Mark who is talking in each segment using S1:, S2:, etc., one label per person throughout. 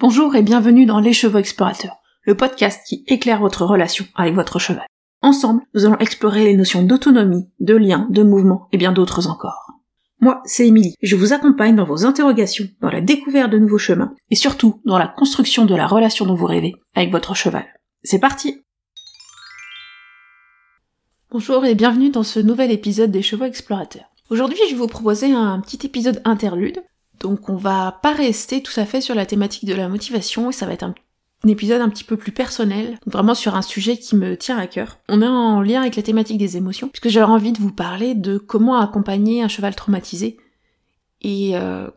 S1: Bonjour et bienvenue dans Les Chevaux Explorateurs, le podcast qui éclaire votre relation avec votre cheval. Ensemble, nous allons explorer les notions d'autonomie, de lien, de mouvement et bien d'autres encore. Moi, c'est Émilie, je vous accompagne dans vos interrogations, dans la découverte de nouveaux chemins, et surtout dans la construction de la relation dont vous rêvez avec votre cheval. C'est parti Bonjour et bienvenue dans ce nouvel épisode des Chevaux Explorateurs. Aujourd'hui, je vais vous proposer un petit épisode interlude. Donc on va pas rester tout à fait sur la thématique de la motivation et ça va être un, épisode un petit peu plus personnel, vraiment sur un sujet qui me tient à cœur. On est en lien avec la thématique des émotions, puisque j'avais envie de vous parler de comment accompagner un cheval traumatisé et euh,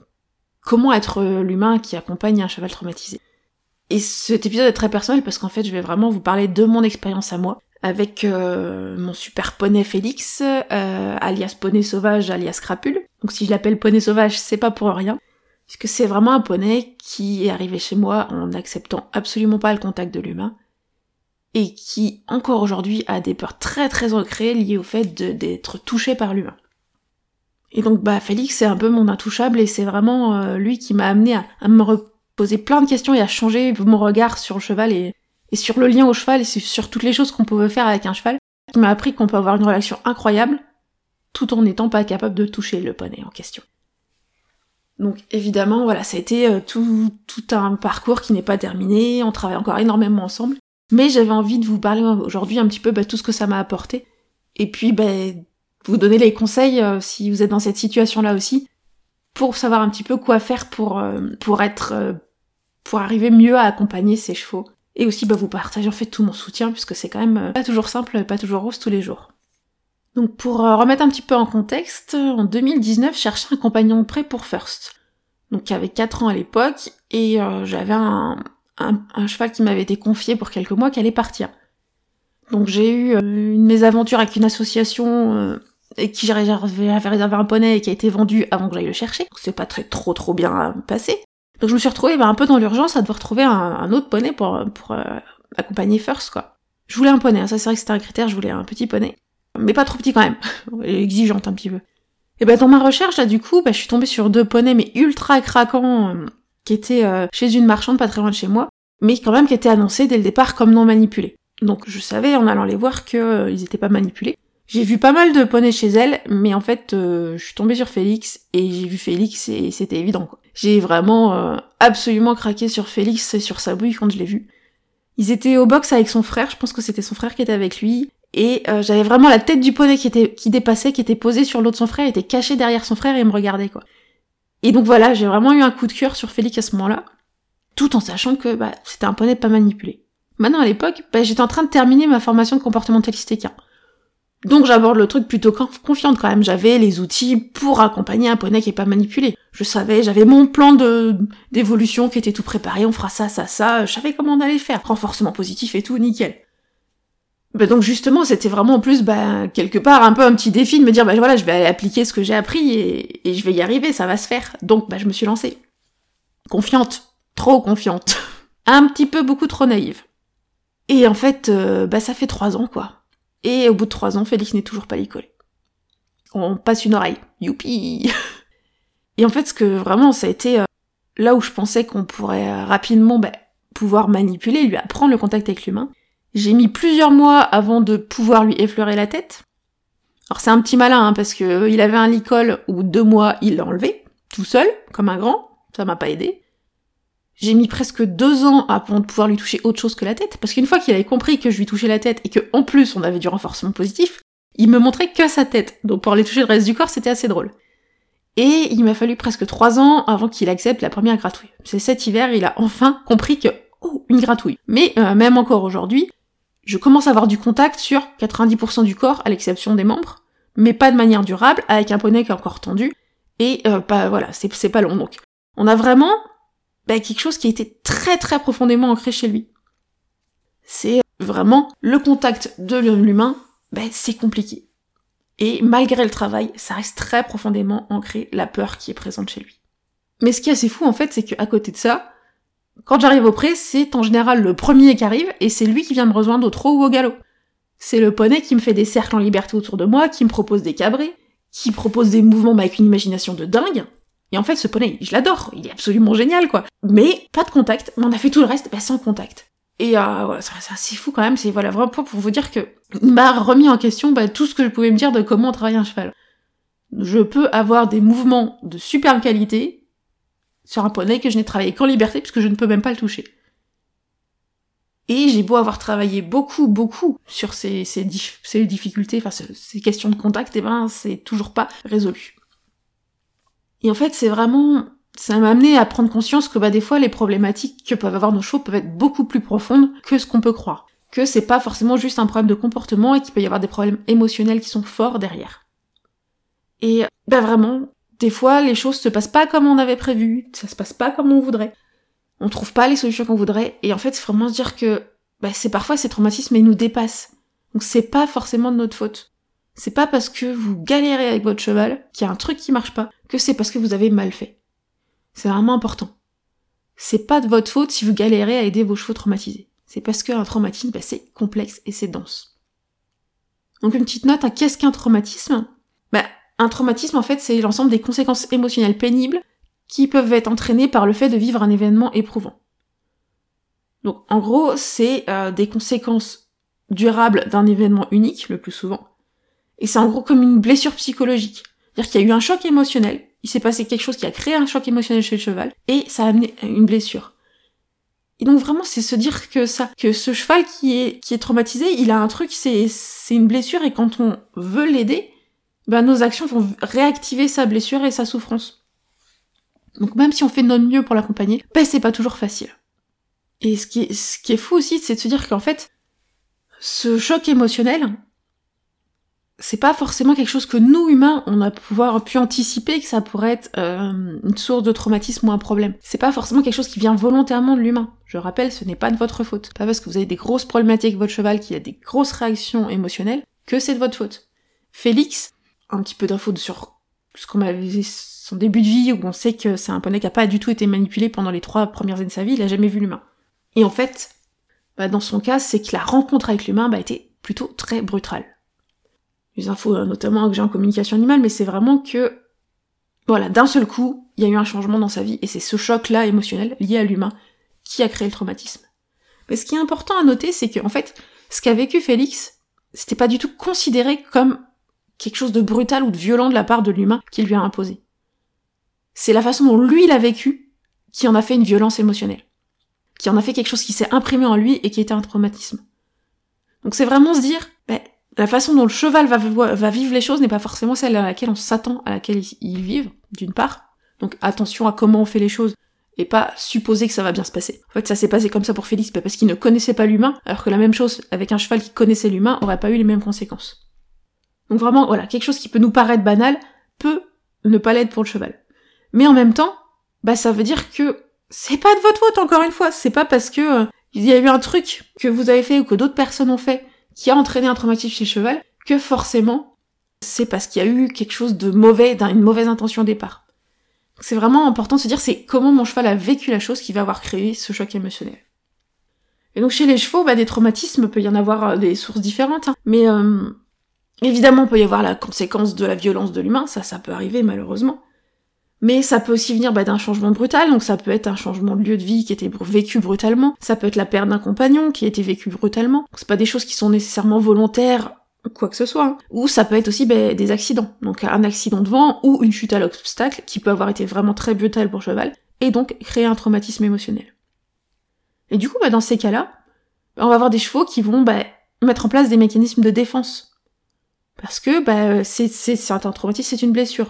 S1: comment être l'humain qui accompagne un cheval traumatisé. Et cet épisode est très personnel parce qu'en fait je vais vraiment vous parler de mon expérience à moi, avec euh, mon super poney Félix, euh, alias poney sauvage, alias crapule. Donc si je l'appelle poney sauvage, c'est pas pour rien. Puisque c'est vraiment un poney qui est arrivé chez moi en n'acceptant absolument pas le contact de l'humain. Et qui, encore aujourd'hui, a des peurs très très ancrées liées au fait d'être touché par l'humain. Et donc bah Félix c'est un peu mon intouchable et c'est vraiment euh, lui qui m'a amené à, à, me reposer plein de questions et à changer mon regard sur le cheval et, et sur le lien au cheval et sur toutes les choses qu'on pouvait faire avec un cheval, qui m'a appris qu'on peut avoir une relation incroyable tout en n'étant pas capable de toucher le poney en question. Donc évidemment, voilà, ça a été euh, tout, un parcours qui n'est pas terminé, on travaille encore énormément ensemble, mais j'avais envie de vous parler aujourd'hui un petit peu bah, tout ce que ça m'a apporté, et puis bah, vous donner les conseils euh, si vous êtes dans cette situation-là aussi, pour savoir un petit peu quoi faire pour, euh, pour être pour arriver mieux à accompagner ces chevaux et aussi bah, vous partager en fait tout mon soutien puisque c'est quand même euh, pas toujours simple, pas toujours rose tous les jours. Donc pour euh, remettre un petit peu en contexte, en 2019, je cherchais un compagnon prêt pour First. Donc avait 4 ans à l'époque et euh, j'avais un, cheval qui m'avait été confié pour quelques mois qui allait partir. Donc j'ai eu une mésaventure avec une association et qui j'avais réservé un poney et qui a été vendu avant que j'aille le chercher. C'est pas très trop trop bien passé. Donc je me suis retrouvée bah, un peu dans l'urgence à devoir trouver un, autre poney pour, pour euh, accompagner First, quoi. Je voulais un poney, hein, ça c'est vrai que c'était un critère, je voulais un petit poney. Mais pas trop petit quand même, exigeante un petit peu. Et bah dans ma recherche, là du coup, bah, je suis tombée sur deux poneys mais ultra craquants, euh, qui étaient euh, chez une marchande pas très loin de chez moi, mais quand même qui étaient annoncés dès le départ comme non manipulés. Donc je savais en allant les voir qu'ils ils étaient pas manipulés. J'ai vu pas mal de poneys chez elle, mais en fait, euh, je suis tombée sur Félix et j'ai vu Félix et c'était évident quoi. J'ai vraiment euh, absolument craqué sur Félix et sur sa bouille quand je l'ai vu. Ils étaient au box avec son frère, je pense que c'était son frère qui était avec lui, et euh, j'avais vraiment la tête du poney qui était qui dépassait, qui était posée sur l'autre de son frère, était caché derrière son frère et me regardait quoi. Et donc voilà, j'ai vraiment eu un coup de cœur sur Félix à ce moment-là, tout en sachant que bah, c'était un poney pas manipulé. Maintenant à l'époque, bah, j'étais en train de terminer ma formation de comportementaliste équin. Donc j'aborde le truc plutôt confiante quand même. J'avais les outils pour accompagner un poney qui est pas manipulé. Je savais, j'avais mon plan de d'évolution qui était tout préparé. On fera ça, ça, ça. Je savais comment on allait faire. Renforcement positif et tout, nickel. Bah donc justement, c'était vraiment en plus, bah, quelque part, un peu un petit défi de me dire, bah voilà, je vais appliquer ce que j'ai appris et, et, je vais y arriver, ça va se faire. Donc, bah je me suis lancée. Confiante. Trop confiante. un petit peu beaucoup trop naïve. Et en fait, euh, bah ça fait trois ans, quoi. Et au bout de trois ans, Félix n'est toujours pas collé. On passe une oreille. Youpi Et en fait, ce que vraiment, ça a été euh, là où je pensais qu'on pourrait euh, rapidement bah, pouvoir manipuler, lui apprendre le contact avec l'humain. J'ai mis plusieurs mois avant de pouvoir lui effleurer la tête. Alors c'est un petit malin, hein, parce que euh, il avait un licol où deux mois, il l'a enlevé, tout seul, comme un grand. Ça m'a pas aidé. J'ai mis presque deux ans avant de pouvoir lui toucher autre chose que la tête, parce qu'une fois qu'il avait compris que je lui touchais la tête et que en plus on avait du renforcement positif, il me montrait que sa tête. Donc pour aller toucher le reste du corps, c'était assez drôle. Et il m'a fallu presque trois ans avant qu'il accepte la première gratouille. C'est cet hiver, il a enfin compris que, oh, une gratouille. Mais euh, même encore aujourd'hui, je commence à avoir du contact sur 90% du corps, à l'exception des membres, mais pas de manière durable, avec un poney qui est encore tendu, et euh, pas, voilà, c'est pas long. Donc, on a vraiment bah, quelque chose qui a été très très profondément ancré chez lui. C'est vraiment le contact de l'humain, bah, c'est compliqué. Et malgré le travail, ça reste très profondément ancré la peur qui est présente chez lui. Mais ce qui est assez fou en fait, c'est qu'à côté de ça, quand j'arrive au pré, c'est en général le premier qui arrive et c'est lui qui vient me rejoindre au trot ou au galop. C'est le poney qui me fait des cercles en liberté autour de moi, qui me propose des cabrés, qui propose des mouvements avec une imagination de dingue, Et en fait, ce poney, je l'adore, il est absolument génial, quoi. Mais pas de contact, mais on a fait tout le reste bah, sans contact. Et euh, c'est assez fou quand même, c'est voilà vraiment pour vous dire que il m'a remis en question bah, tout ce que je pouvais me dire de comment travailler un cheval. Je peux avoir des mouvements de superbe qualité sur un poney que je n'ai travaillé qu'en liberté puisque je ne peux même pas le toucher. Et j'ai beau avoir travaillé beaucoup, beaucoup sur ces, ces, ces difficultés, enfin ces questions de contact, et ben c'est toujours pas résolu. Et en fait, c'est vraiment, ça m'a amené à prendre conscience que bah des fois les problématiques que peuvent avoir nos chevaux peuvent être beaucoup plus profondes que ce qu'on peut croire. Que c'est pas forcément juste un problème de comportement et qu'il peut y avoir des problèmes émotionnels qui sont forts derrière. Et bah vraiment, des fois les choses se passent pas comme on avait prévu, ça se passe pas comme on voudrait on trouve pas les solutions qu'on voudrait, et en fait, c'est vraiment se dire que bah, c'est parfois ces traumatismes, ils nous dépassent. Donc c'est pas forcément de notre faute. C'est pas parce que vous galérez avec votre cheval qu'il y a un truc qui marche pas, que c'est parce que vous avez mal fait. C'est vraiment important. C'est pas de votre faute si vous galérez à aider vos chevaux traumatisés. C'est parce qu'un traumatisme, bah, c'est complexe et c'est dense. Donc une petite note, qu'est-ce qu'un traumatisme? Bah, un traumatisme, en fait, c'est l'ensemble des conséquences émotionnelles pénibles qui peuvent être entraînés par le fait de vivre un événement éprouvant. Donc en gros, c'est euh, des conséquences durables d'un événement unique, le plus souvent. Et c'est en gros comme une blessure psychologique. C'est-à-dire qu'il y a eu un choc émotionnel, il s'est passé quelque chose qui a créé un choc émotionnel chez le cheval, et ça a amené une blessure. Et donc vraiment, c'est se dire que ça, que ce cheval qui est, qui est traumatisé, il a un truc, c'est, c'est une blessure, et quand on veut l'aider, ben nos actions vont réactiver sa blessure et sa souffrance. Donc même si on fait de notre mieux pour l'accompagner, ben c'est pas toujours facile. Et ce qui est, ce qui est fou aussi, c'est de se dire qu'en fait, ce choc émotionnel, c'est pas forcément quelque chose que nous humains on a pouvoir pu anticiper que ça pourrait être euh, une source de traumatisme ou un problème. C'est pas forcément quelque chose qui vient volontairement de l'humain. Je rappelle, ce n'est pas de votre faute. Pas parce que vous avez des grosses problématiques avec votre cheval, qu'il a des grosses réactions émotionnelles, que c'est de votre faute. Félix, un petit peu d'infos sur ce qu'on m'avait son début de vie, où on sait que c'est un poney qui a pas du tout été manipulé pendant les trois premières années de sa vie, il a jamais vu l'humain. Et en fait, bah dans son cas, c'est que la rencontre avec l'humain bah, été plutôt très brutale. Les infos euh, notamment que j'ai en communication animale, mais c'est vraiment que, voilà, d'un seul coup, il y a eu un changement dans sa vie, et c'est ce choc-là émotionnel, lié à l'humain, qui a créé le traumatisme. Mais ce qui est important à noter, c'est que, en fait, ce qu'a vécu Félix, c'était pas du tout considéré comme quelque chose de brutal ou de violent de la part de l'humain qui lui a imposé c'est la façon dont lui l'a vécu qui en a fait une violence émotionnelle. Qui en a fait quelque chose qui s'est imprimé en lui et qui était un traumatisme. Donc c'est vraiment se dire, ben, la façon dont le cheval va, vivre les choses n'est pas forcément celle à laquelle on s'attend à laquelle ils vivent, d'une part. Donc attention à comment on fait les choses et pas supposer que ça va bien se passer. En fait, ça s'est passé comme ça pour Félix, parce qu'il ne connaissait pas l'humain, alors que la même chose avec un cheval qui connaissait l'humain aurait pas eu les mêmes conséquences. Donc vraiment, voilà, quelque chose qui peut nous paraître banal peut ne pas l'être pour le cheval. Mais en même temps, bah ça veut dire que c'est pas de votre faute encore une fois. C'est pas parce que euh, il y a eu un truc que vous avez fait ou que d'autres personnes ont fait qui a entraîné un traumatisme chez cheval que forcément c'est parce qu'il y a eu quelque chose de mauvais, d'une mauvaise intention au départ. C'est vraiment important de se dire c'est comment mon cheval a vécu la chose qui va avoir créé ce choc émotionnel. Et donc chez les chevaux, bah, des traumatismes, peut y en avoir euh, des sources différentes, hein. mais euh, évidemment, il peut y avoir la conséquence de la violence de l'humain, ça, ça peut arriver malheureusement. Mais ça peut aussi venir bah, d'un changement brutal, donc ça peut être un changement de lieu de vie qui était vécu brutalement, ça peut être la perte d'un compagnon qui a été vécu brutalement. C'est pas des choses qui sont nécessairement volontaires quoi que ce soit. Hein. Ou ça peut être aussi bah, des accidents. Donc un accident de vent ou une chute à l'obstacle qui peut avoir été vraiment très brutal pour cheval et donc créer un traumatisme émotionnel. Et du coup, bah, dans ces cas-là, on va avoir des chevaux qui vont mettre en place des mécanismes de défense. Parce que bah, c'est un traumatisme, c'est une blessure.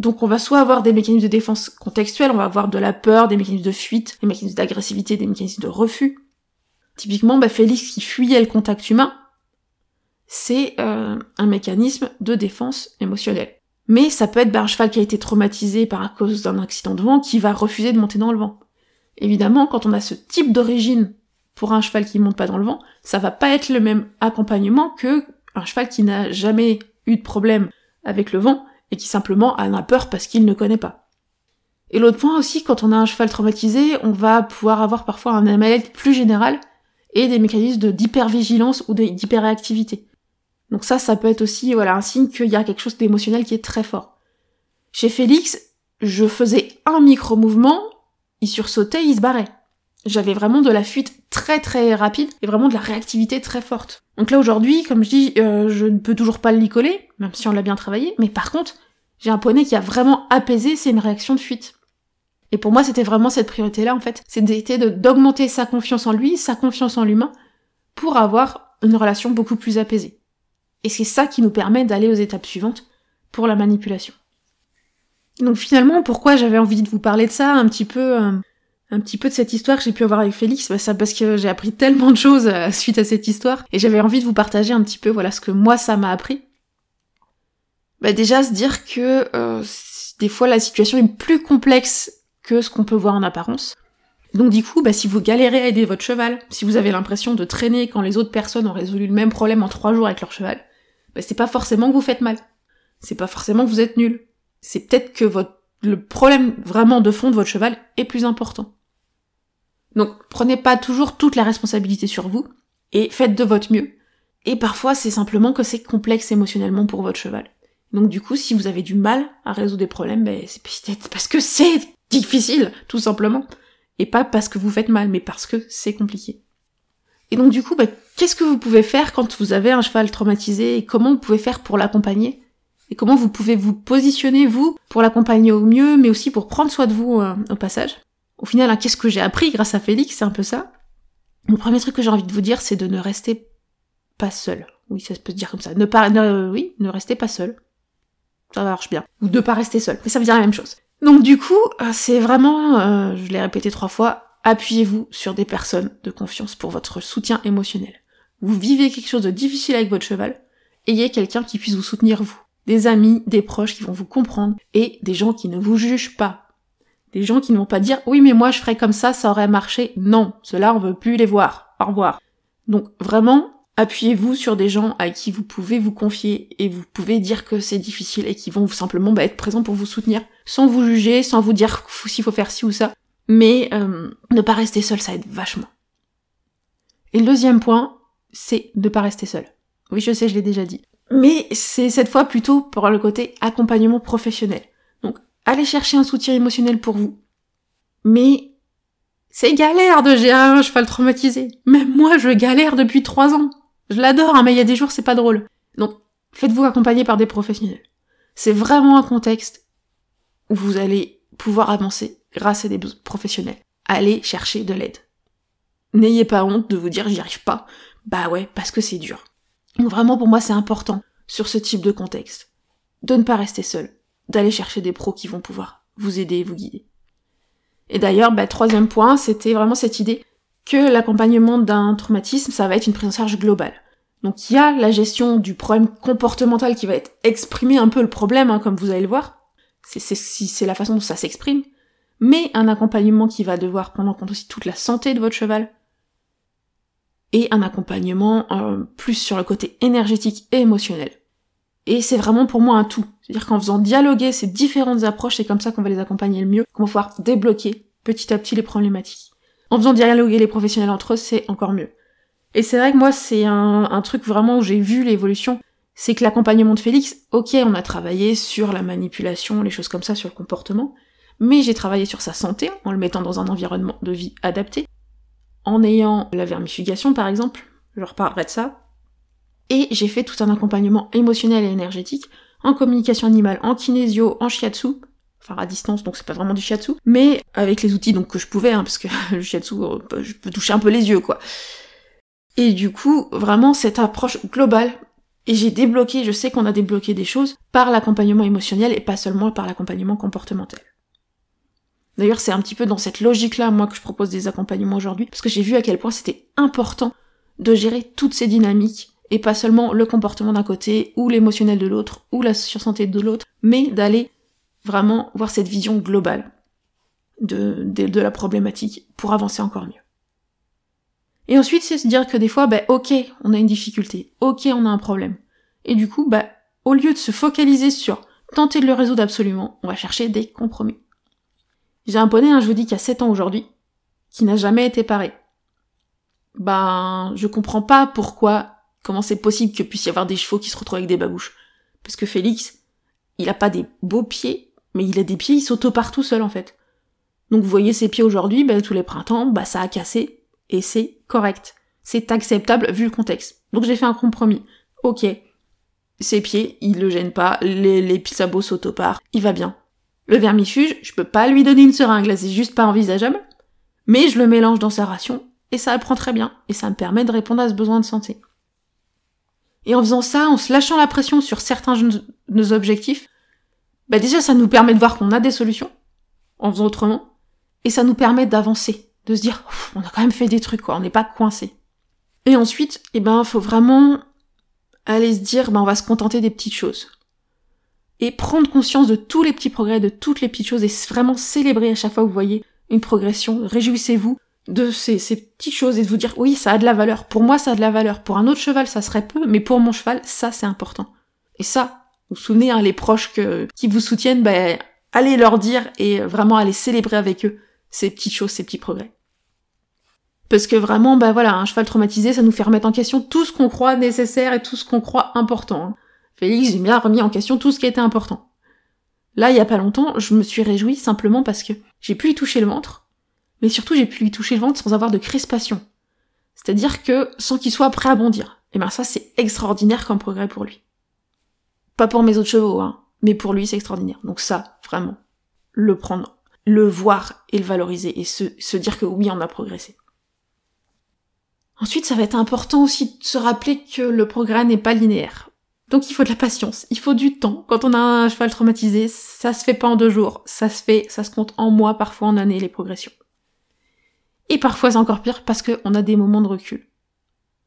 S1: Donc on va soit avoir des mécanismes de défense contextuels, on va avoir de la peur, des mécanismes de fuite, des mécanismes d'agressivité, des mécanismes de refus. Typiquement, bah, Félix qui fuyait le contact humain, c'est euh, un mécanisme de défense émotionnelle. Mais ça peut être bah, un cheval qui a été traumatisé par cause d'un accident de vent qui va refuser de monter dans le vent. Évidemment, quand on a ce type d'origine pour un cheval qui monte pas dans le vent, ça va pas être le même accompagnement que un cheval qui n'a jamais eu de problème avec le vent et qui simplement en a peur parce qu'il ne connaît pas. Et l'autre point aussi, quand on a un cheval traumatisé, on va pouvoir avoir parfois un mal plus général et des mécanismes d'hypervigilance ou d'hyperréactivité. Donc ça, ça peut être aussi voilà un signe qu'il y a quelque chose d'émotionnel qui est très fort. Chez Félix, je faisais un micro-mouvement, il sursautait, il se barrait. J'avais vraiment de la fuite très très rapide et vraiment de la réactivité très forte. Donc là aujourd'hui, comme je dis, euh, je ne peux toujours pas le coller, même si on l'a bien travaillé, mais par contre, j'ai un poney qui a vraiment apaisé, c'est une réaction de fuite. Et pour moi, c'était vraiment cette priorité-là, en fait. C'était d'augmenter sa confiance en lui, sa confiance en l'humain, pour avoir une relation beaucoup plus apaisée. Et c'est ça qui nous permet d'aller aux étapes suivantes pour la manipulation. Donc finalement, pourquoi j'avais envie de vous parler de ça, un petit peu, euh, un petit peu de cette histoire que j'ai pu avoir avec Félix, bah ça parce que j'ai appris tellement de choses euh, suite à cette histoire, et j'avais envie de vous partager un petit peu, voilà, ce que moi ça m'a appris. Bah déjà se dire que euh, des fois la situation est plus complexe que ce qu'on peut voir en apparence. Donc du coup, bah, si vous galérez à aider votre cheval, si vous avez l'impression de traîner quand les autres personnes ont résolu le même problème en trois jours avec leur cheval, bah, c'est pas forcément que vous faites mal. C'est pas forcément que vous êtes nul. C'est peut-être que le problème vraiment de fond de votre cheval est plus important. Donc prenez pas toujours toute la responsabilité sur vous et faites de votre mieux. Et parfois c'est simplement que c'est complexe émotionnellement pour votre cheval. Donc du coup, si vous avez du mal à résoudre des problèmes, ben, c'est peut-être parce que c'est difficile, tout simplement. Et pas parce que vous faites mal, mais parce que c'est compliqué. Et donc du coup, bah, qu'est-ce que vous pouvez faire quand vous avez un cheval traumatisé et comment vous pouvez faire pour l'accompagner? Et comment vous pouvez vous positionner, vous, pour l'accompagner au mieux, mais aussi pour prendre soin de vous euh, au passage? Au final, hein, qu'est-ce que j'ai appris grâce à Félix? C'est un peu ça. Le premier truc que j'ai envie de vous dire, c'est de ne rester pas seul. Oui, ça peut se dire comme ça. Ne pas, oui, ne restez pas seul. Ça marche bien. Ou de pas rester seul. Mais ça veut dire la même chose. Donc du coup, euh, c'est vraiment, euh, je l'ai répété trois fois, appuyez-vous sur des personnes de confiance pour votre soutien émotionnel. Vous vivez quelque chose de difficile avec votre cheval, ayez quelqu'un qui puisse vous soutenir vous. Des amis, des proches qui vont vous comprendre, et des gens qui ne vous jugent pas. Des gens qui ne vont pas dire oui mais moi je ferais comme ça, ça aurait marché. Non, cela on veut plus les voir. Au revoir. Donc vraiment, appuyez-vous sur des gens à qui vous pouvez vous confier et vous pouvez dire que c'est difficile et qui vont simplement bah, être présents pour vous soutenir, sans vous juger, sans vous dire s'il faut faire ci ou ça. Mais euh, ne pas rester seul, ça aide vachement. Et le deuxième point, c'est de pas rester seul. Oui, je sais, je l'ai déjà dit. Mais c'est cette fois plutôt pour le côté accompagnement professionnel. Allez chercher un soutien émotionnel pour vous. Mais c'est galère de gérer un cheval traumatisé. Même moi, je galère depuis trois ans. Je l'adore, hein, mais il y a des jours, c'est pas drôle. Donc, faites-vous accompagner par des professionnels. C'est vraiment un contexte où vous allez pouvoir avancer grâce à des professionnels. Allez chercher de l'aide. N'ayez pas honte de vous dire j'y arrive pas. Bah ouais, parce que c'est dur. Donc vraiment pour moi c'est important sur ce type de contexte de ne pas rester seul, d'aller chercher des pros qui vont pouvoir vous aider et vous guider. Et d'ailleurs, bah, troisième point, c'était vraiment cette idée que l'accompagnement d'un traumatisme, ça va être une prise en charge globale. Donc il y a la gestion du problème comportemental qui va être exprimer un peu le problème, hein, comme vous allez le voir. C'est la façon dont ça s'exprime. Mais un accompagnement qui va devoir prendre en compte aussi toute la santé de votre cheval. Et un accompagnement euh, plus sur le côté énergétique et émotionnel. Et c'est vraiment pour moi un tout. C'est-à-dire qu'en faisant dialoguer ces différentes approches, c'est comme ça qu'on va les accompagner le mieux, qu'on va pouvoir débloquer petit à petit les problématiques en faisant dialoguer les professionnels entre eux, c'est encore mieux. Et c'est vrai que moi, c'est un, truc vraiment où j'ai vu l'évolution. C'est que l'accompagnement de Félix, ok, on a travaillé sur la manipulation, les choses comme ça, sur le comportement, mais j'ai travaillé sur sa santé, en le mettant dans un environnement de vie adapté, en ayant la vermifugation par exemple, je reparlerai de ça, et j'ai fait tout un accompagnement émotionnel et énergétique, en communication animale, en kinésio, en shiatsu, enfin à distance, donc c'est pas vraiment du shiatsu, mais avec les outils donc que je pouvais, hein, parce que le shiatsu, euh, je peux toucher un peu les yeux, quoi. Et du coup, vraiment cette approche globale, et j'ai débloqué, je sais qu'on a débloqué des choses par l'accompagnement émotionnel et pas seulement par l'accompagnement comportemental. D'ailleurs, c'est un petit peu dans cette logique-là, moi, que je propose des accompagnements aujourd'hui, parce que j'ai vu à quel point c'était important de gérer toutes ces dynamiques, et pas seulement le comportement d'un côté, ou l'émotionnel de l'autre, ou la sursanté de l'autre, mais d'aller vraiment voir cette vision globale de, de, la problématique pour avancer encore mieux. Et ensuite, c'est se dire que des fois, bah, ok, on a une difficulté, ok, on a un problème. Et du coup, bah, au lieu de se focaliser sur tenter de le résoudre absolument, on va chercher des compromis. J'ai un poney, hein, je vous dis, qui a 7 ans aujourd'hui, qui n'a jamais été paré. Ben, je comprends pas pourquoi, comment c'est possible que puisse y avoir des chevaux qui se retrouvent avec des babouches. Parce que Félix, il a pas des beaux pieds, mais il a des pieds, il s'auto-part tout seul en fait. Donc vous voyez ses pieds aujourd'hui, bah, tous les printemps, bah ça a cassé, et c'est correct. C'est acceptable vu le contexte. Donc j'ai fait un compromis. Ok, ses pieds, il le gêne pas, les, les sabots s'auto-part, il va bien. Le vermifuge, je peux pas lui donner une seringue, c'est juste pas envisageable, mais je le mélange dans sa ration, et ça apprend très bien, et ça me permet de répondre à ce besoin de santé. Et en faisant ça, en se lâchant la pression sur certains de nos objectifs, bah déjà ça nous permet de voir qu'on a des solutions, en faisant autrement, et ça nous permet d'avancer, de se dire, on a quand même fait des trucs, quoi, on n'est pas coincé. Et ensuite, eh ben, faut vraiment aller se dire, ben, on va se contenter des petites choses. Et prendre conscience de tous les petits progrès, de toutes les petites choses, et vraiment célébrer à chaque fois que vous voyez une progression, réjouissez-vous de ces, ces petites choses et de vous dire, oui, ça a de la valeur. Pour moi, ça a de la valeur. Pour un autre cheval, ça serait peu, mais pour mon cheval, ça, c'est important. Et ça, vous souvenez, hein, les proches qui vous soutiennent, ben, allez leur dire et vraiment allez célébrer avec eux ces petites choses, ces petits progrès. Parce que vraiment, bah voilà, un cheval traumatisé, ça nous fait remettre en question tout ce qu'on croit nécessaire et tout ce qu'on croit important. Hein. Félix, j'ai bien remis en question tout ce qui était important. Là, il y a pas longtemps, je me suis réjouie simplement parce que j'ai pu lui toucher le ventre, mais surtout j'ai pu lui toucher le ventre sans avoir de crispation. C'est-à-dire que sans qu'il soit prêt à bondir. Et ben ça, c'est extraordinaire comme progrès pour lui. Pas pour mes autres chevaux, hein, mais pour lui, c'est extraordinaire. Donc ça, vraiment, le prendre le voir et le valoriser et se, se dire que oui, on a progressé. Ensuite, ça va être important aussi de se rappeler que le progrès n'est pas linéaire. Donc il faut de la patience, il faut du temps. Quand on a un cheval traumatisé, ça se fait pas en deux jours, ça se fait, ça se compte en mois, parfois en années, les progressions. Et parfois c'est encore pire parce qu'on a des moments de recul.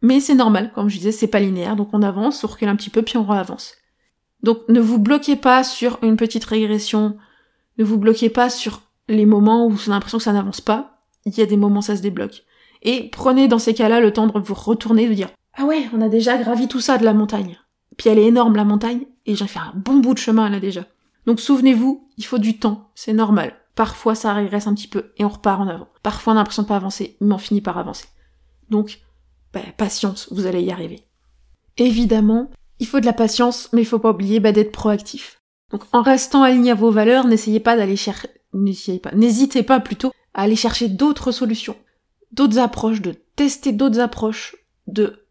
S1: Mais c'est normal, comme je disais, c'est pas linéaire, donc on avance, on recule un petit peu, puis on avance. Donc ne vous bloquez pas sur une petite régression, ne vous bloquez pas sur les moments où vous avez l'impression que ça n'avance pas. Il y a des moments où ça se débloque. Et prenez dans ces cas-là le temps de vous retourner, de dire Ah ouais, on a déjà gravi tout ça de la montagne. Puis elle est énorme la montagne, et j'ai fait un bon bout de chemin là déjà. Donc souvenez-vous, il faut du temps, c'est normal. Parfois ça régresse un petit peu et on repart en avant. Parfois on a l'impression de pas avancer, mais on finit par avancer. Donc, bah, patience, vous allez y arriver. Évidemment, il faut de la patience, mais il faut pas oublier bah, d'être proactif. Donc en restant aligné à vos valeurs, n'essayez pas d'aller chercher, n'essayez pas, n'hésitez pas plutôt à aller chercher d'autres solutions, d'autres approches, de tester d'autres approches, de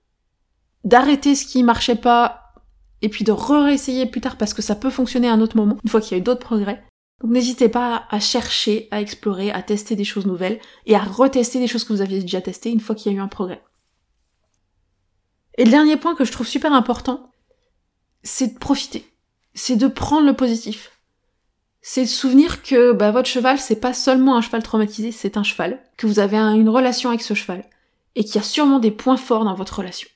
S1: d'arrêter ce qui marchait pas et puis de réessayer plus tard parce que ça peut fonctionner à un autre moment, une fois qu'il y a eu d'autres progrès. Donc n'hésitez pas à chercher, à explorer, à tester des choses nouvelles et à retester des choses que vous aviez déjà testées une fois qu'il y a eu un progrès. Et le dernier point que je trouve super important, c'est de profiter c'est de prendre le positif. C'est de souvenir que bah, votre cheval, c'est pas seulement un cheval traumatisé, c'est un cheval, que vous avez une relation avec ce cheval, et qu'il y a sûrement des points forts dans votre relation.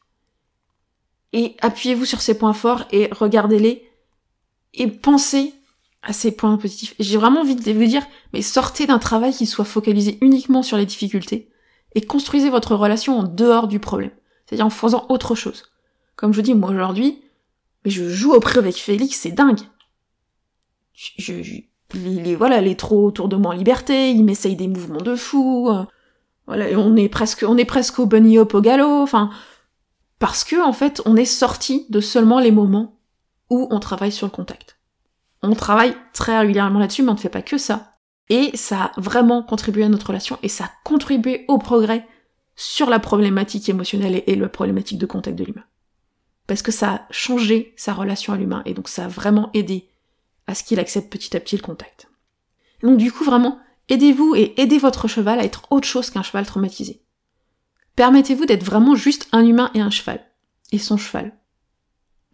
S1: Et appuyez-vous sur ces points forts et regardez-les, et pensez à ces points positifs. J'ai vraiment envie de vous dire, mais sortez d'un travail qui soit focalisé uniquement sur les difficultés, et construisez votre relation en dehors du problème. C'est-à-dire en faisant autre chose. Comme je vous dis, moi aujourd'hui, je joue au prix avec Félix, c'est dingue. Je, il est, voilà, il est trop autour de moi en liberté, il m'essaye des mouvements de fou. Euh, voilà, on est presque, on est presque au bunny hop au galop, enfin, parce que, en fait, on est sorti de seulement les moments où on travaille sur le contact. On travaille très régulièrement là-dessus, mais on ne fait pas que ça. Et ça a vraiment contribué à notre relation, et ça a contribué au progrès sur la problématique émotionnelle et, la problématique de contact de l'humain parce que ça a changé sa relation à l'humain et donc ça a vraiment aidé à ce qu'il accepte petit à petit le contact. donc du coup vraiment, aidez-vous et aidez votre cheval à être autre chose qu'un cheval traumatisé. Permettez-vous d'être vraiment juste un humain et un cheval, et son cheval.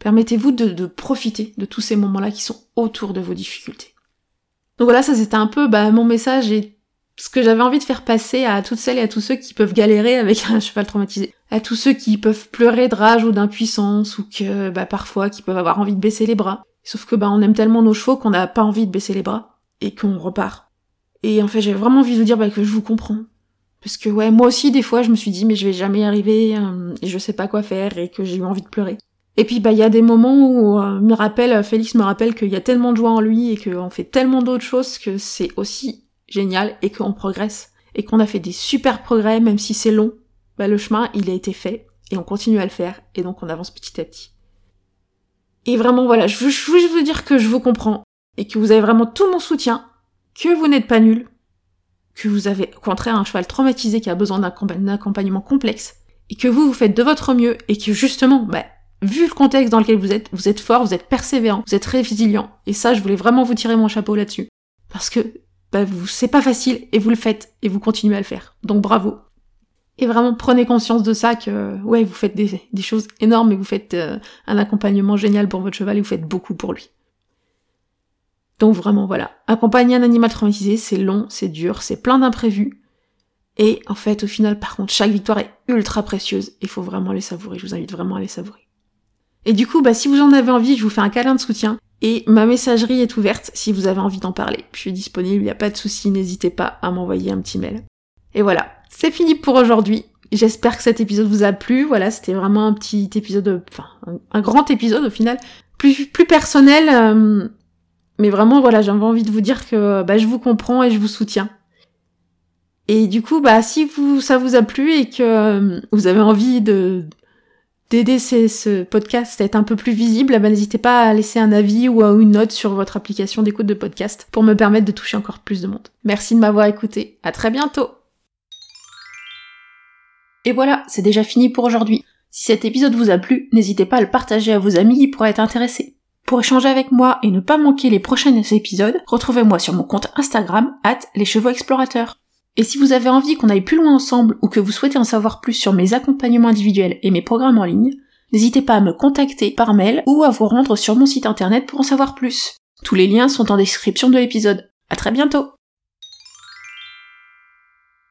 S1: Permettez-vous de, profiter de tous ces moments-là qui sont autour de vos difficultés. Donc voilà, ça c'était un peu bah, mon message et ce que j'avais envie de faire passer à toutes celles et à tous ceux qui peuvent galérer avec un cheval traumatisé. À tous ceux qui peuvent pleurer de rage ou d'impuissance ou que, bah, parfois, qui peuvent avoir envie de baisser les bras. Sauf que, bah, on aime tellement nos chevaux qu'on n'a pas envie de baisser les bras et qu'on repart. Et en fait, j'ai vraiment envie de vous dire, bah, que je vous comprends. Parce que, ouais, moi aussi, des fois, je me suis dit, mais je vais jamais arriver, euh, et je sais pas quoi faire, et que j'ai eu envie de pleurer. Et puis, bah, il y a des moments où, euh, me rappelle, Félix me rappelle qu'il y a tellement de joie en lui et qu'on fait tellement d'autres choses que c'est aussi génial et qu'on progresse et qu'on a fait des super progrès même si c'est long. Bah, le chemin, il a été fait et on continue à le faire et donc on avance petit à petit. Et vraiment voilà, je veux, je veux dire que je vous comprends. et que vous avez vraiment tout mon soutien, que vous n'êtes pas nul, que vous avez au contraire un cheval traumatisé qui a besoin d'un accompagnement complexe, et que vous, vous faites de votre mieux, et que justement, bah, vu le contexte dans lequel vous êtes, vous êtes fort, vous êtes persévérant, vous êtes résilient, et ça, je voulais vraiment vous tirer mon chapeau là-dessus. Parce que, bah, vous, c'est pas facile, et vous le faites, et vous continuez à le faire. Donc bravo. Et vraiment, prenez conscience de ça, que, ouais, vous faites des, choses énormes, et vous faites euh, un accompagnement génial pour votre cheval, et vous faites beaucoup pour lui. Donc vraiment, voilà. Accompagner un animal traumatisé, c'est long, c'est dur, c'est plein d'imprévus. Et en fait, au final, par contre, chaque victoire est ultra précieuse. Il faut vraiment les savourer. Je vous invite vraiment à les savourer. Et du coup, bah, si vous en avez envie, je vous fais un câlin de soutien. Et ma messagerie est ouverte si vous avez envie d'en parler. Je suis disponible, il n'y a pas de souci, n'hésitez pas à m'envoyer un petit mail. Et voilà, c'est fini pour aujourd'hui. J'espère que cet épisode vous a plu. Voilà, c'était vraiment un petit épisode, enfin, un, grand épisode au final, plus, plus personnel. Euh, mais vraiment, voilà, j'avais envie de vous dire que bah, je vous comprends et je vous soutiens. Et du coup, bah, si vous, ça vous a plu et que euh, vous avez envie de d'aider ce podcast à être un peu plus visible, bah, n'hésitez pas à laisser un avis ou une note sur votre application d'écoute de podcast pour me permettre de toucher encore plus de monde. Merci de m'avoir écouté. À très bientôt. Et voilà, c'est déjà fini pour aujourd'hui. Si cet épisode vous a plu, n'hésitez pas à le partager à vos amis qui pourraient être intéressés. Pour échanger avec moi et ne pas manquer les prochains épisodes, retrouvez-moi sur mon compte Instagram, at les chevaux explorateurs. Et si vous avez envie qu'on aille plus loin ensemble ou que vous souhaitez en savoir plus sur mes accompagnements individuels et mes programmes en ligne, n'hésitez pas à me contacter par mail ou à vous rendre sur mon site internet pour en savoir plus. Tous les liens sont en description de l'épisode. À très bientôt!